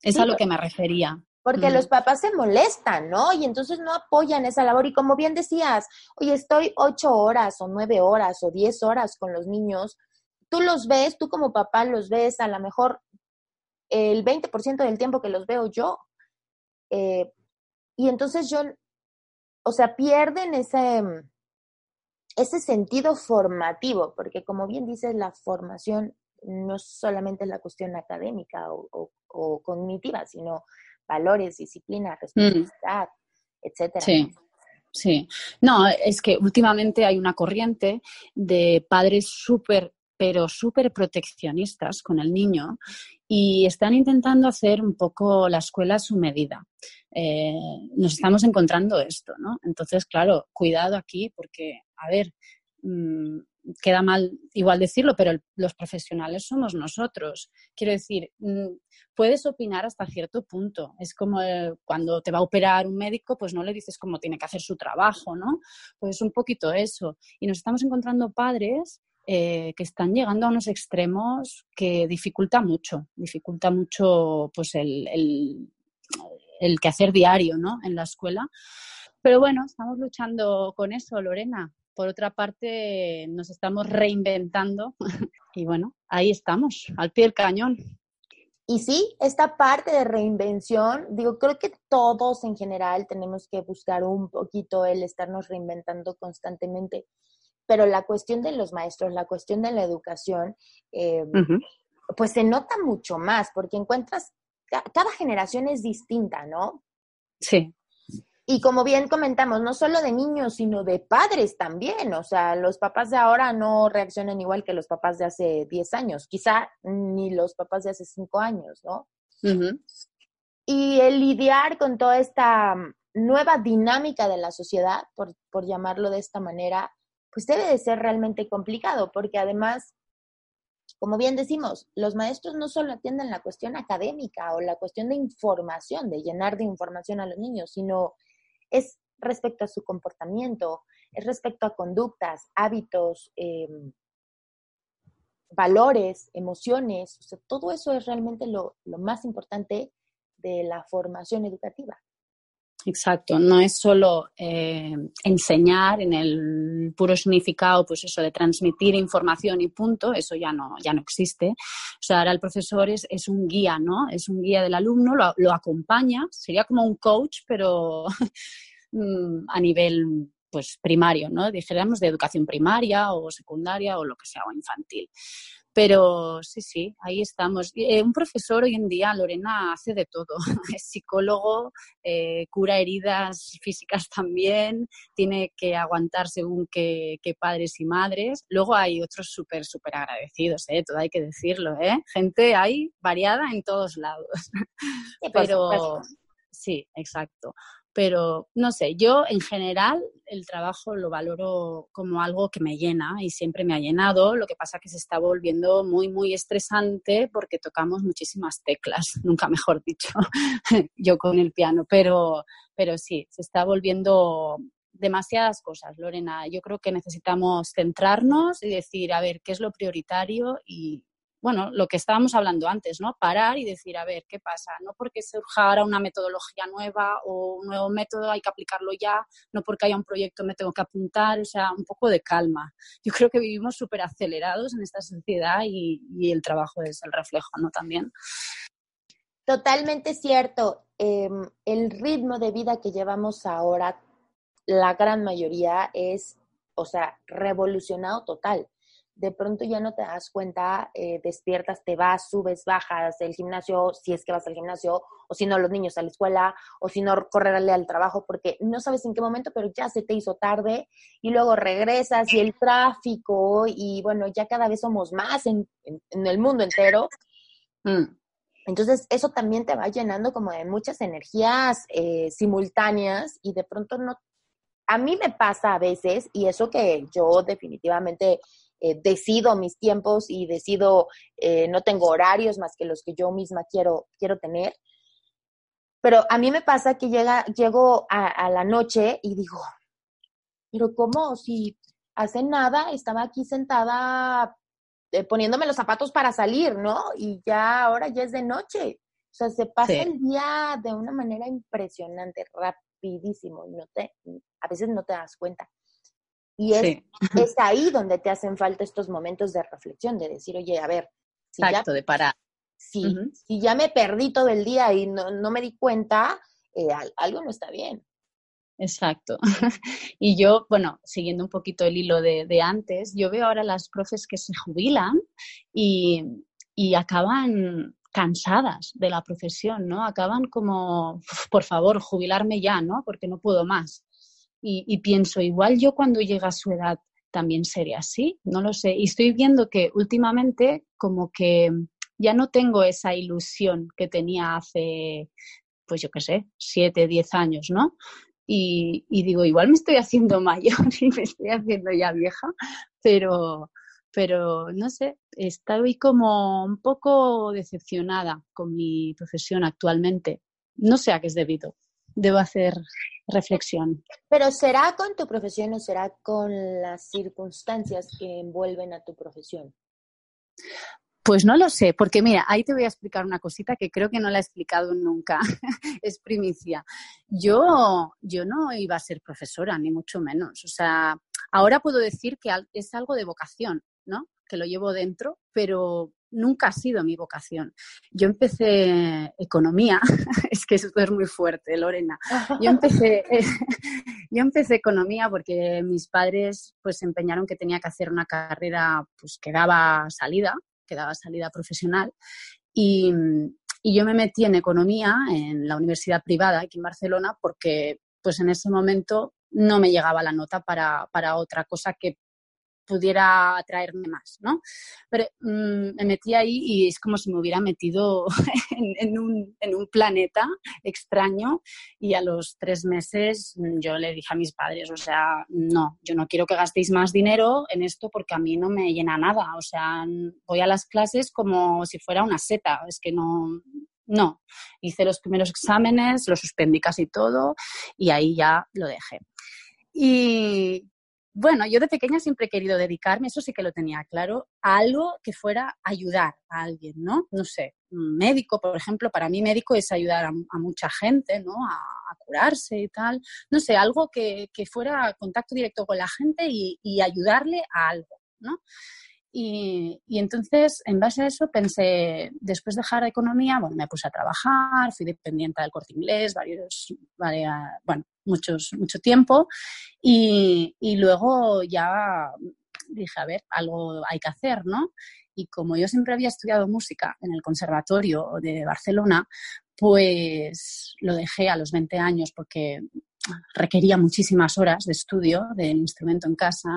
Es a lo que me refería. Porque los papás se molestan, ¿no? Y entonces no apoyan esa labor. Y como bien decías, oye, estoy ocho horas o nueve horas o diez horas con los niños. Tú los ves, tú como papá los ves a lo mejor el 20% del tiempo que los veo yo. Eh, y entonces yo, o sea, pierden ese, ese sentido formativo, porque como bien dices, la formación no solamente es la cuestión académica o, cognitiva, sino valores, disciplina, mm. responsabilidad, etcétera. Sí. Sí, no, es que últimamente hay una corriente de padres súper pero súper proteccionistas con el niño y están intentando hacer un poco la escuela a su medida. Eh, nos estamos encontrando esto, ¿no? Entonces, claro, cuidado aquí porque, a ver, mm, queda mal igual decirlo, pero los profesionales somos nosotros. Quiero decir, mm, puedes opinar hasta cierto punto. Es como eh, cuando te va a operar un médico, pues no le dices cómo tiene que hacer su trabajo, ¿no? Pues es un poquito eso. Y nos estamos encontrando padres eh, que están llegando a unos extremos que dificulta mucho, dificulta mucho pues el, el, quehacer diario ¿no? en la escuela. Pero bueno, estamos luchando con eso, Lorena. Por otra parte, nos estamos reinventando y bueno, ahí estamos, al pie del cañón. Y sí, esta parte de reinvención, digo, creo que todos en general tenemos que buscar un poquito el estarnos reinventando constantemente pero la cuestión de los maestros, la cuestión de la educación, eh, pues se nota mucho más, porque encuentras, cada generación es distinta, ¿no? Sí. Y como bien comentamos, no solo de niños, sino de padres también. O sea, los papás de ahora no reaccionan igual que los papás de hace 10 años, quizá ni los papás de hace 5 años, ¿no? Y el lidiar con toda esta nueva dinámica de la sociedad, por, por llamarlo de esta manera, pues debe de ser realmente complicado, porque además, como bien decimos, los maestros no solo atienden la cuestión académica o la cuestión de información, de llenar de información a los niños, sino es respecto a su comportamiento, es respecto a conductas, hábitos, em, valores, emociones, o sea, todo eso es realmente lo, lo más importante de la formación educativa. Exacto, no es solo eh, enseñar en el puro significado, pues eso de transmitir información y punto, eso ya no, ya no existe. O sea, ahora el profesor es, es un guía, ¿no? Es un guía del alumno, lo, lo acompaña, sería como un coach, pero mm, a nivel pues primario, ¿no? Dijéramos de educación primaria o secundaria o lo que sea, o infantil. Pero sí, sí, ahí estamos. Eh, un profesor hoy en día, Lorena, hace de todo. Es psicólogo, eh, cura heridas físicas también, tiene que aguantar según qué, padres y madres. Luego hay otros súper, súper agradecidos, ¿eh? todo hay que decirlo. ¿eh? Gente hay variada en todos lados. Pero sí, exacto. Pero no sé, yo en general el trabajo lo valoro como algo que me llena y siempre me ha llenado. Lo que pasa que se está volviendo muy, muy estresante porque tocamos muchísimas teclas, nunca mejor dicho, yo con el piano. Pero, pero sí, se está volviendo demasiadas cosas, Lorena. Yo creo que necesitamos centrarnos y decir, a ver, qué es lo prioritario y, bueno, lo que estábamos hablando antes, ¿no? Parar y decir, a ver, ¿qué pasa? No porque surja ahora una metodología nueva o un nuevo método hay que aplicarlo ya, no porque haya un proyecto me tengo que apuntar, o sea, un poco de calma. Yo creo que vivimos súper acelerados en esta sociedad y, el trabajo es el reflejo, ¿no? También. Totalmente cierto. Em, el ritmo de vida que llevamos ahora, la gran mayoría es, o sea, revolucionado total de pronto ya no te das cuenta, eh, despiertas, te vas, subes, bajas del gimnasio, si es que vas al gimnasio, o si no, los niños a la escuela, o si no, correrle al trabajo, porque no sabes en qué momento, pero ya se te hizo tarde, y luego regresas, y el tráfico, y bueno, ya cada vez somos más en, el mundo entero. Mm. Entonces, eso también te va llenando como de muchas energías eh, simultáneas, y de pronto no... A mí me pasa a veces, y eso que yo definitivamente eh, decido mis tiempos y decido, eh, no tengo horarios más que los que yo misma quiero, quiero tener. Pero a mí me pasa que llega, llego a, la noche y digo, pero ¿cómo? Si hace nada estaba aquí sentada eh, poniéndome los zapatos para salir, ¿no? Y ya ahora ya es de noche. O sea, se pasa el día de una manera impresionante, rapidísimo, y no te, a veces no te das cuenta. Y es, es ahí donde te hacen falta estos momentos de reflexión, de decir, oye, a ver. Si Exacto, de parar. Si, si ya me perdí todo el día y no, no me di cuenta, eh, algo no está bien. Exacto. Y yo, bueno, siguiendo un poquito el hilo de, de, antes, yo veo ahora las profes que se jubilan y, y acaban cansadas de la profesión, ¿no? Acaban como, por favor, jubilarme ya, ¿no? Porque no puedo más y, pienso, igual yo cuando llega a su edad también sería así, no lo sé. Y estoy viendo que últimamente como que ya no tengo esa ilusión que tenía hace, pues yo qué sé, siete, diez años, ¿no? Y, digo, igual me estoy haciendo mayor y me estoy haciendo ya vieja, pero, pero no sé, estoy como un poco decepcionada con mi profesión actualmente. No sé a qué es debido debo hacer reflexión. Pero ¿será con tu profesión o será con las circunstancias que envuelven a tu profesión? Pues no lo sé, porque mira, ahí te voy a explicar una cosita que creo que no la he explicado nunca, es primicia. Yo, yo no iba a ser profesora, ni mucho menos. O sea, ahora puedo decir que es algo de vocación, ¿no? Que lo llevo dentro, pero nunca ha sido mi vocación. Yo empecé economía, es que esto es muy fuerte, Lorena. Yo empecé, yo empecé economía porque mis padres pues empeñaron que tenía que hacer una carrera pues que daba salida, que daba salida profesional y, yo me metí en economía en la universidad privada aquí en Barcelona porque pues en ese momento no me llegaba la nota para, para otra cosa que pudiera atraerme más, ¿no? Pero mm, me metí ahí y es como si me hubiera metido en, un, planeta extraño y a los tres meses mm, yo le dije a mis padres, o sea, no, yo no quiero que gastéis más dinero en esto porque a mí no me llena nada, o sea, voy a las clases como si fuera una seta, es que no, no, hice los primeros exámenes, lo suspendí casi todo y ahí ya lo dejé. Y bueno, yo de pequeña siempre he querido dedicarme, eso sí que lo tenía claro, a algo que fuera ayudar a alguien, ¿no? No sé, médico, por ejemplo, para mí médico es ayudar a, mucha gente, ¿no? A, curarse y tal. No sé, algo que, fuera contacto directo con la gente y, y ayudarle a algo, ¿no? Y, entonces, en base a eso, pensé, después de dejar economía, bueno, me puse a trabajar, fui dependiente del corte inglés, varios, bueno, muchos, mucho tiempo, y, y luego ya dije, a ver, algo hay que hacer, ¿no? Y como yo siempre había estudiado música en el Conservatorio de Barcelona, pues lo dejé a los 20 años porque requería muchísimas horas de estudio del instrumento en casa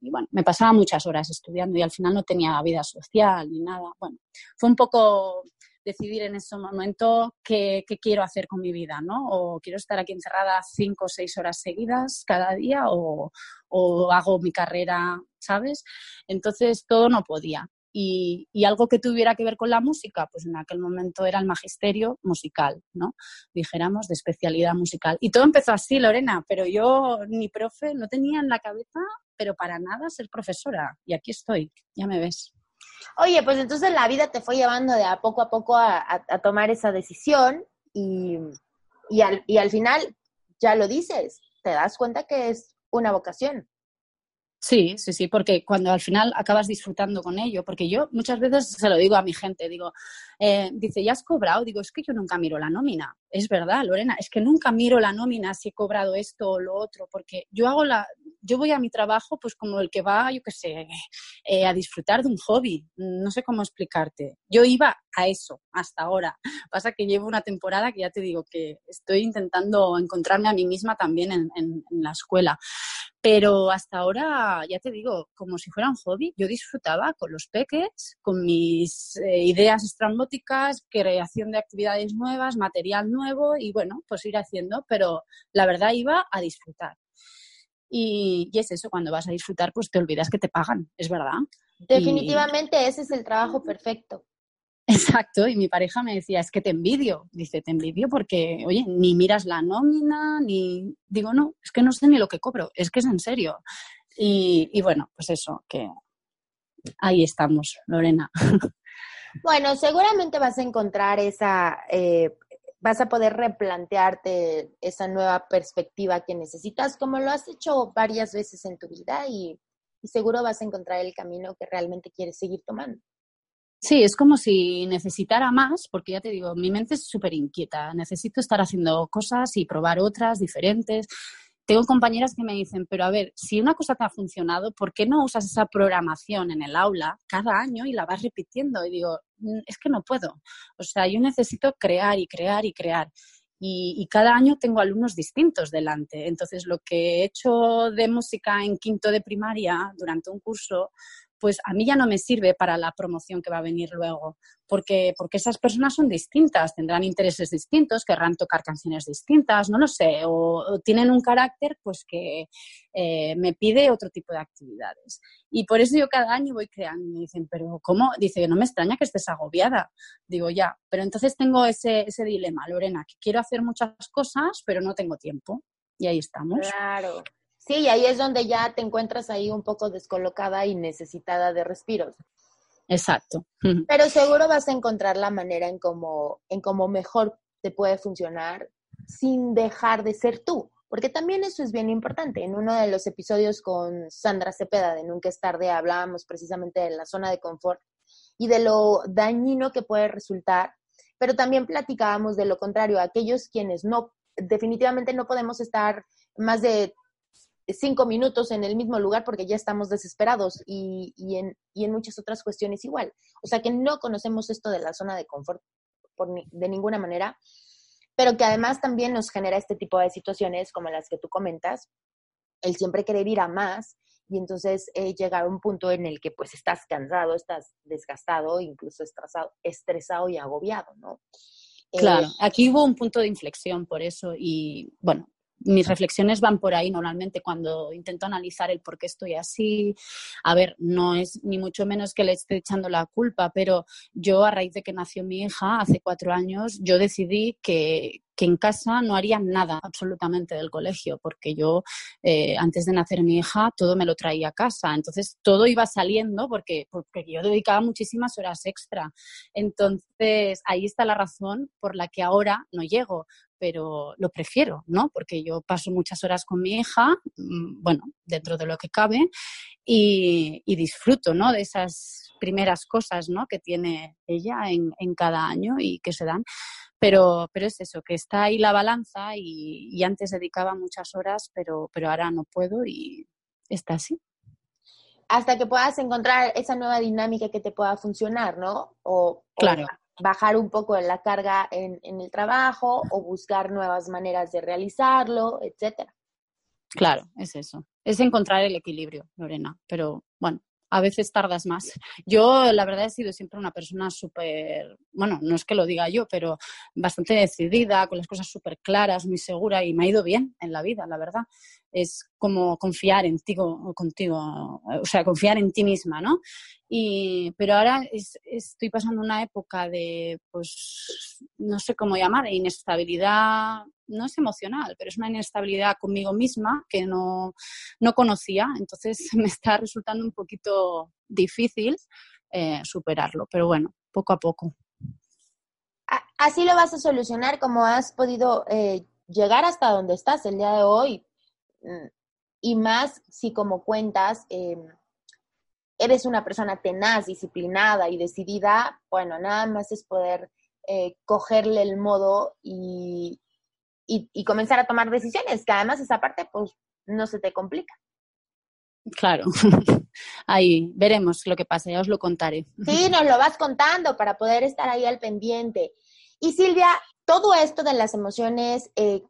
y bueno, me pasaba muchas horas estudiando y al final no tenía vida social ni nada. Bueno, fue un poco decidir en ese momento qué, quiero hacer con mi vida, ¿no? O quiero estar aquí encerrada cinco o seis horas seguidas cada día o, o hago mi carrera, ¿sabes? Entonces todo no podía. Y, algo que tuviera que ver con la música, pues en aquel momento era el magisterio musical, ¿no? Dijéramos, de especialidad musical. Y todo empezó así, Lorena, pero yo ni profe, no tenía en la cabeza, pero para nada ser profesora. Y aquí estoy, ya me ves. Oye, pues entonces la vida te fue llevando de a poco a poco a, tomar esa decisión y, y, al, y al final, ya lo dices, te das cuenta que es una vocación. Sí, sí, sí, porque cuando al final acabas disfrutando con ello, porque yo muchas veces se lo digo a mi gente, digo, eh, dice, ¿ya has cobrado? Digo, es que yo nunca miro la nómina. Es verdad, Lorena, es que nunca miro la nómina si he cobrado esto o lo otro, porque yo hago la, yo voy a mi trabajo pues como el que va, yo qué sé, eh, a disfrutar de un hobby. No sé cómo explicarte. Yo iba a eso hasta ahora. Pasa que llevo una temporada que ya te digo que estoy intentando encontrarme a mí misma también en, en la escuela. Pero hasta ahora, ya te digo, como si fuera un hobby, yo disfrutaba con los peques, con mis eh, ideas estrambóticas, creación de actividades nuevas, material nuevo y bueno, pues ir haciendo, pero la verdad iba a disfrutar. Y, es eso, cuando vas a disfrutar, pues te olvidas que te pagan, es verdad. Definitivamente ese es el trabajo perfecto. Exacto, y mi pareja me decía, es que te envidio. Dice, te envidio porque, oye, ni miras la nómina, ni... Digo, no, es que no sé ni lo que cobro, es que es en serio. Y, bueno, pues eso, que ahí estamos, Lorena. Bueno, seguramente vas a encontrar esa, eh, vas a poder replantearte esa nueva perspectiva que necesitas, como lo has hecho varias veces en tu vida y seguro vas a encontrar el camino que realmente quieres seguir tomando. Sí, es como si necesitara más, porque ya te digo, mi mente es súper inquieta. Necesito estar haciendo cosas y probar otras diferentes. Tengo compañeras que me dicen, pero a ver, si una cosa te ha funcionado, ¿por qué no usas esa programación en el aula cada año y la vas repitiendo? Y digo, mm, es que no puedo. O sea, yo necesito crear y crear y crear. Y, y, cada año tengo alumnos distintos delante. Entonces, lo que he hecho de música en quinto de primaria durante un curso, pues a mí ya no me sirve para la promoción que va a venir luego, porque, porque esas personas son distintas, tendrán intereses distintos, querrán tocar canciones distintas, no lo sé, o, tienen un carácter pues que eh, me pide otro tipo de actividades. Y por eso yo cada año voy creando, me dicen, pero ¿cómo? Dice, no me extraña que estés agobiada. Digo, ya, pero entonces tengo ese, ese dilema, Lorena, que quiero hacer muchas cosas, pero no tengo tiempo. Y ahí estamos. Claro. Sí, y ahí es donde ya te encuentras ahí un poco descolocada y necesitada de respiros. Exacto. Pero seguro vas a encontrar la manera en cómo, en cómo mejor te puede funcionar sin dejar de ser tú. Porque también eso es bien importante. En uno de los episodios con Sandra Cepeda de Nunca es tarde hablábamos precisamente de la zona de confort y de lo dañino que puede resultar, pero también platicábamos de lo contrario, aquellos quienes no, definitivamente no podemos estar más de cinco minutos en el mismo lugar porque ya estamos desesperados y, y, en, y en muchas otras cuestiones igual. O sea que no conocemos esto de la zona de confort por de ninguna manera, pero que además también nos genera este tipo de situaciones como las que tú comentas, el siempre querer ir a más y entonces eh, llegar a un punto en el que pues estás cansado, estás desgastado, incluso estresado, estresado y agobiado, ¿no? Claro, eh, aquí hubo un punto de inflexión por eso y bueno, mis reflexiones van por ahí normalmente cuando intento analizar el por qué estoy así. A ver, no es ni mucho menos que le esté echando la culpa, pero yo a raíz de que nació mi hija hace cuatro años, yo decidí que, que en casa no harían nada absolutamente del colegio, porque yo eh, antes de nacer mi hija todo me lo traía a casa, entonces todo iba saliendo porque, porque yo dedicaba muchísimas horas extra. Entonces ahí está la razón por la que ahora no llego, pero lo prefiero, ¿no? Porque yo paso muchas horas con mi hija, mm, bueno, dentro de lo que cabe, y, disfruto, ¿no? De esas primeras cosas, ¿no? Que tiene ella en, en cada año y que se dan. Pero, pero es eso, que está ahí la balanza y, y, antes dedicaba muchas horas, pero, pero ahora no puedo y está así. Hasta que puedas encontrar esa nueva dinámica que te pueda funcionar, ¿no? O, claro bajar un poco la carga en, en, el trabajo o buscar nuevas maneras de realizarlo, etcétera. Claro, es eso. Es encontrar el equilibrio, Lorena. Pero bueno, a veces tardas más. Yo, la verdad, he sido siempre una persona súper, bueno, no es que lo diga yo, pero bastante decidida, con las cosas súper claras, muy segura y me ha ido bien en la vida, la verdad. Es como confiar en ti, contigo, o sea, confiar en ti misma, ¿no? Y, pero ahora estoy pasando una época de, pues, no sé cómo llamar, inestabilidad, no es emocional, pero es una inestabilidad conmigo misma que no, no conocía, entonces me está resultando un poquito difícil eh, superarlo, pero bueno, poco a poco. Así lo vas a solucionar como has podido eh, llegar hasta donde estás el día de hoy. Mm, y más si como cuentas, em, eres una persona tenaz, disciplinada y decidida, bueno, nada más es poder eh, cogerle el modo y, y, comenzar a tomar decisiones, que además esa parte pues no se te complica. Claro, ahí veremos lo que pasa, ya os lo contaré. Sí, nos lo vas contando para poder estar ahí al pendiente. Y Silvia, todo esto de las emociones eh,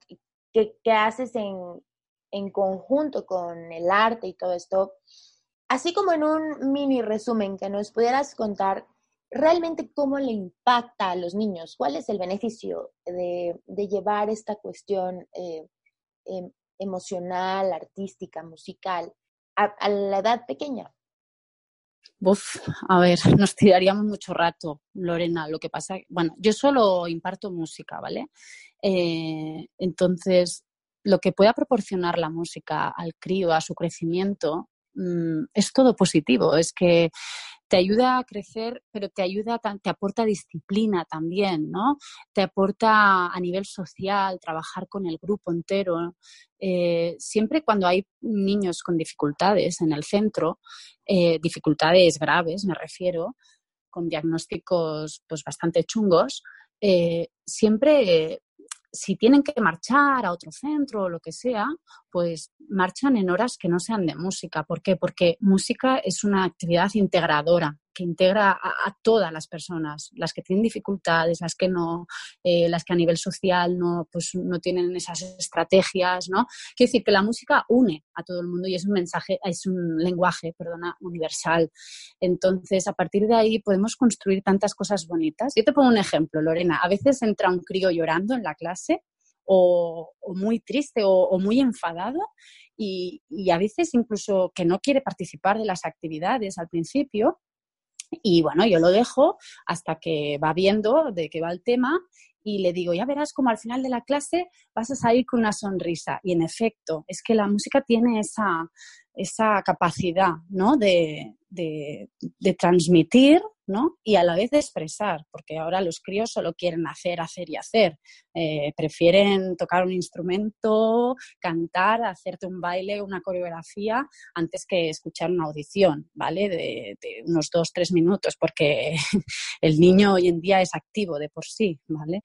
que, que, haces en, en conjunto con el arte y todo esto, así como en un mini resumen que nos pudieras contar realmente cómo le impacta a los niños, cuál es el beneficio de, llevar esta cuestión eh, em, emocional, artística, musical a, la edad pequeña. Uf, a ver, nos tiraríamos mucho rato, Lorena. Lo que pasa, bueno, yo solo imparto música, ¿vale? Eh, entonces, lo que pueda proporcionar la música al crío, a su crecimiento, mm, es todo positivo. Es que te ayuda a crecer, pero te ayuda, te aporta disciplina también, ¿no? Te aporta a nivel social, trabajar con el grupo entero. Eh, siempre cuando hay niños con dificultades en el centro, eh, dificultades graves, me refiero, con diagnósticos pues bastante chungos, eh, siempre si tienen que marchar a otro centro o lo que sea, pues marchan en horas que no sean de música. ¿Por qué? Porque música es una actividad integradora que integra a, todas las personas, las que tienen dificultades, las que no, eh, las que a nivel social no, pues no tienen esas estrategias, ¿no? Quiere decir que la música une a todo el mundo y es un mensaje, es un lenguaje, perdona, universal. Entonces, a partir de ahí podemos construir tantas cosas bonitas. Yo te pongo un ejemplo, Lorena. A veces entra un crío llorando en la clase o, muy triste o, muy enfadado y, a veces incluso que no quiere participar de las actividades al principio y bueno, yo lo dejo hasta que va viendo de qué va el tema y le digo, ya verás como al final de la clase vas a salir con una sonrisa. Y en efecto, es que la música tiene esa, esa capacidad ¿no? de, de, transmitir ¿no? y a la vez de expresar, porque ahora los críos solo quieren hacer, hacer y hacer. Eh, prefieren tocar un instrumento, cantar, hacerte un baile, una coreografía, antes que escuchar una audición, ¿vale? De, de unos dos, tres minutos, porque el niño hoy en día es activo de por sí, ¿vale?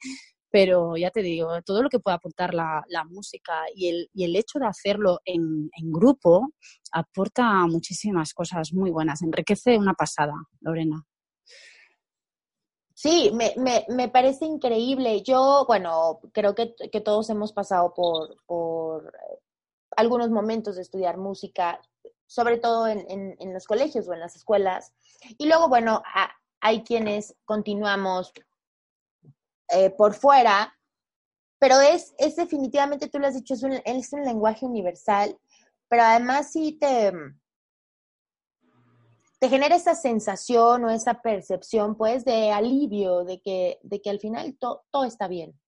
pero ya te digo, todo lo que pueda aportar la, música y el, y el, hecho de hacerlo en, grupo aporta muchísimas cosas muy buenas, enriquece una pasada, Lorena. Sí, me, me, me parece increíble. Yo, bueno, creo que, que todos hemos pasado por, por, eh, algunos momentos de estudiar música, sobre todo en, en, los colegios o en las escuelas. Y luego, bueno, hay quienes continuamos eh, por fuera, pero es, es definitivamente, tú lo has dicho, es un, es un lenguaje universal, pero además sí te, te genera esa sensación o esa percepción, pues, de alivio, de que, de que al final todo está bien.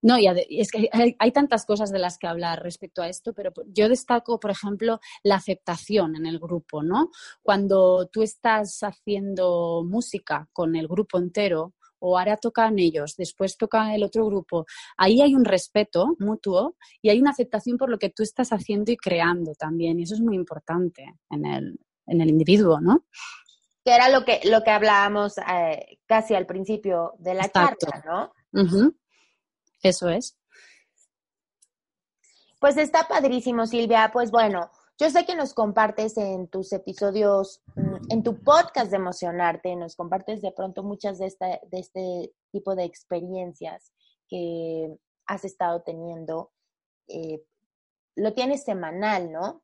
No, y es que hay, tantas cosas de las que hablar respecto a esto, pero yo destaco, por ejemplo, la aceptación en el grupo, ¿no? Cuando tú estás haciendo música con el grupo entero, o ahora tocan ellos, después toca el otro grupo, ahí hay un respeto mutuo y hay una aceptación por lo que tú estás haciendo y creando también, y eso es muy importante en el, en el individuo, ¿no? Que era lo que, lo que hablábamos eh, casi al principio de la charla, ¿no? Eso es. Pues está padrísimo, Silvia. Pues bueno, yo sé que nos compartes en tus episodios, mm, en tu podcast de Emocionarte, nos compartes de pronto muchas de, esta, de este tipo de experiencias que has estado teniendo. Eh, lo tienes semanal, ¿no?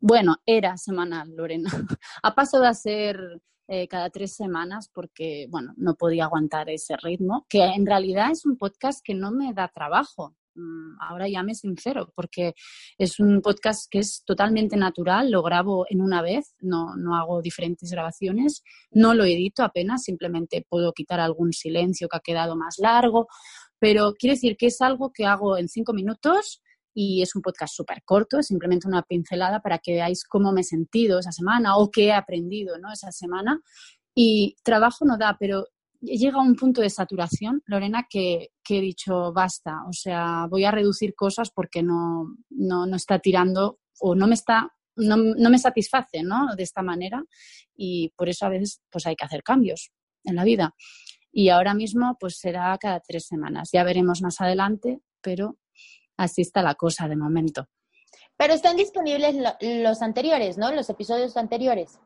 Bueno, era semanal, Lorena. ha pasado a ser eh, cada tres semanas porque, bueno, no podía aguantar ese ritmo, que en realidad es un podcast que no me da trabajo. Mm, ahora ya me sincero, porque es un podcast que es totalmente natural, lo grabo en una vez, no, no hago diferentes grabaciones, no lo edito apenas, simplemente puedo quitar algún silencio que ha quedado más largo, pero quiere decir que es algo que hago en cinco minutos y es un podcast súper corto, simplemente una pincelada para que veáis cómo me he sentido esa semana o qué he aprendido ¿no? esa semana. Y trabajo no da, pero llega un punto de saturación, Lorena, que, he dicho basta, o sea, voy a reducir cosas porque no, no, no está tirando o no me está no, no, me satisface, ¿no? De esta manera y por eso a veces pues hay que hacer cambios en la vida. Y ahora mismo pues será cada tres semanas. Ya veremos más adelante, pero así está la cosa de momento. Pero están disponibles los anteriores, ¿no? Los episodios anteriores.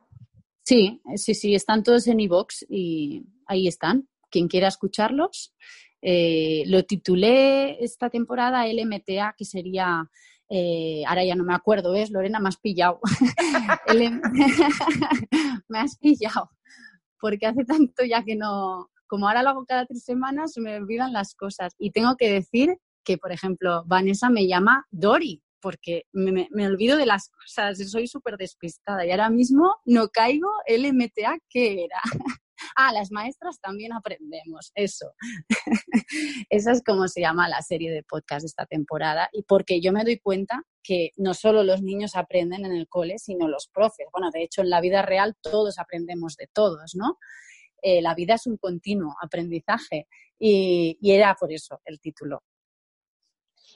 Sí, sí, sí, están todos en iVoox y ahí están. Quien quiera escucharlos. Eh, lo titulé esta temporada LMTA, que sería, eh, ahora ya no me acuerdo, ¿ves? Lorena, me has pillado. me has pillado. Porque hace tanto ya que no, como ahora lo hago cada tres semanas, se me olvidan las cosas. Y tengo que decir que, por ejemplo, Vanessa me llama Dori, porque me, olvido de las cosas, soy súper despistada y ahora mismo no caigo LMTA, ¿qué era? ah, las maestras también aprendemos, eso. Esa es como se llama la serie de podcast de esta temporada y porque yo me doy cuenta que no solo los niños aprenden en el cole, sino los profes. Bueno, de hecho, en la vida real todos aprendemos de todos, ¿no? Eh, la vida es un continuo aprendizaje y era por eso el título,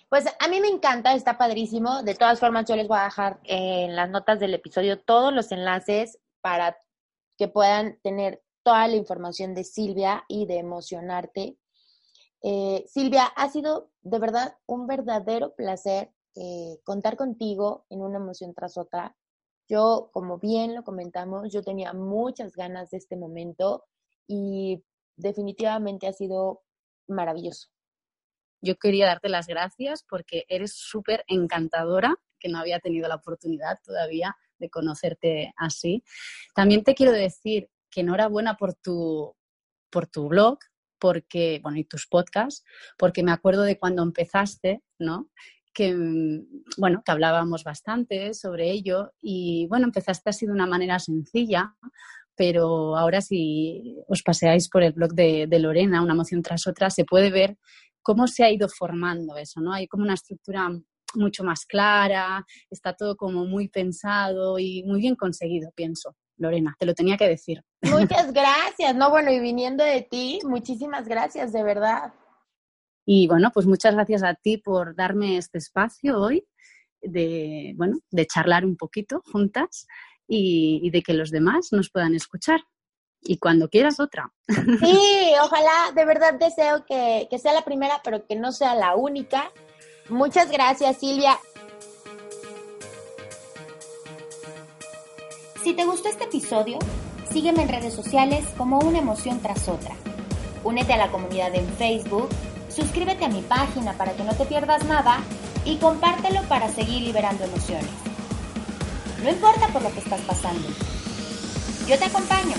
pues a mí me encanta, está padrísimo. De todas formas, yo les voy a dejar en las notas del episodio todos los enlaces para que puedan tener toda la información de Silvia y de emocionarte. Eh, Silvia, ha sido de verdad un verdadero placer eh, contar contigo en una emoción tras otra. Yo, como bien lo comentamos, yo tenía muchas ganas de este momento y definitivamente ha sido maravilloso yo quería darte las gracias porque eres súper encantadora, que no había tenido la oportunidad todavía de conocerte así. También te quiero decir que enhorabuena por tu, por tu blog, porque, bueno, y tus podcasts, porque me acuerdo de cuando empezaste, ¿no? Que, bueno, que hablábamos bastante sobre ello y, bueno, empezaste así de una manera sencilla, pero ahora si os paseáis por el blog de, Lorena, una emoción tras otra, se puede ver cómo se ha ido formando eso, ¿no? Hay como una estructura mucho más clara, está todo como muy pensado y muy bien conseguido, pienso. Lorena, te lo tenía que decir. Muchas gracias, no, bueno, y viniendo de ti, muchísimas gracias, de verdad. Y bueno, pues muchas gracias a ti por darme este espacio hoy de, bueno, de charlar un poquito juntas y, y de que los demás nos puedan escuchar y cuando quieras otra. Sí, ojalá, de verdad deseo que, sea la primera, pero que no sea la única. Muchas gracias, Silvia. Si te gustó este episodio, sígueme en redes sociales como una emoción tras otra. Únete a la comunidad en Facebook, suscríbete a mi página para que no te pierdas nada y compártelo para seguir liberando emociones. No importa por lo que estás pasando. Yo te acompaño.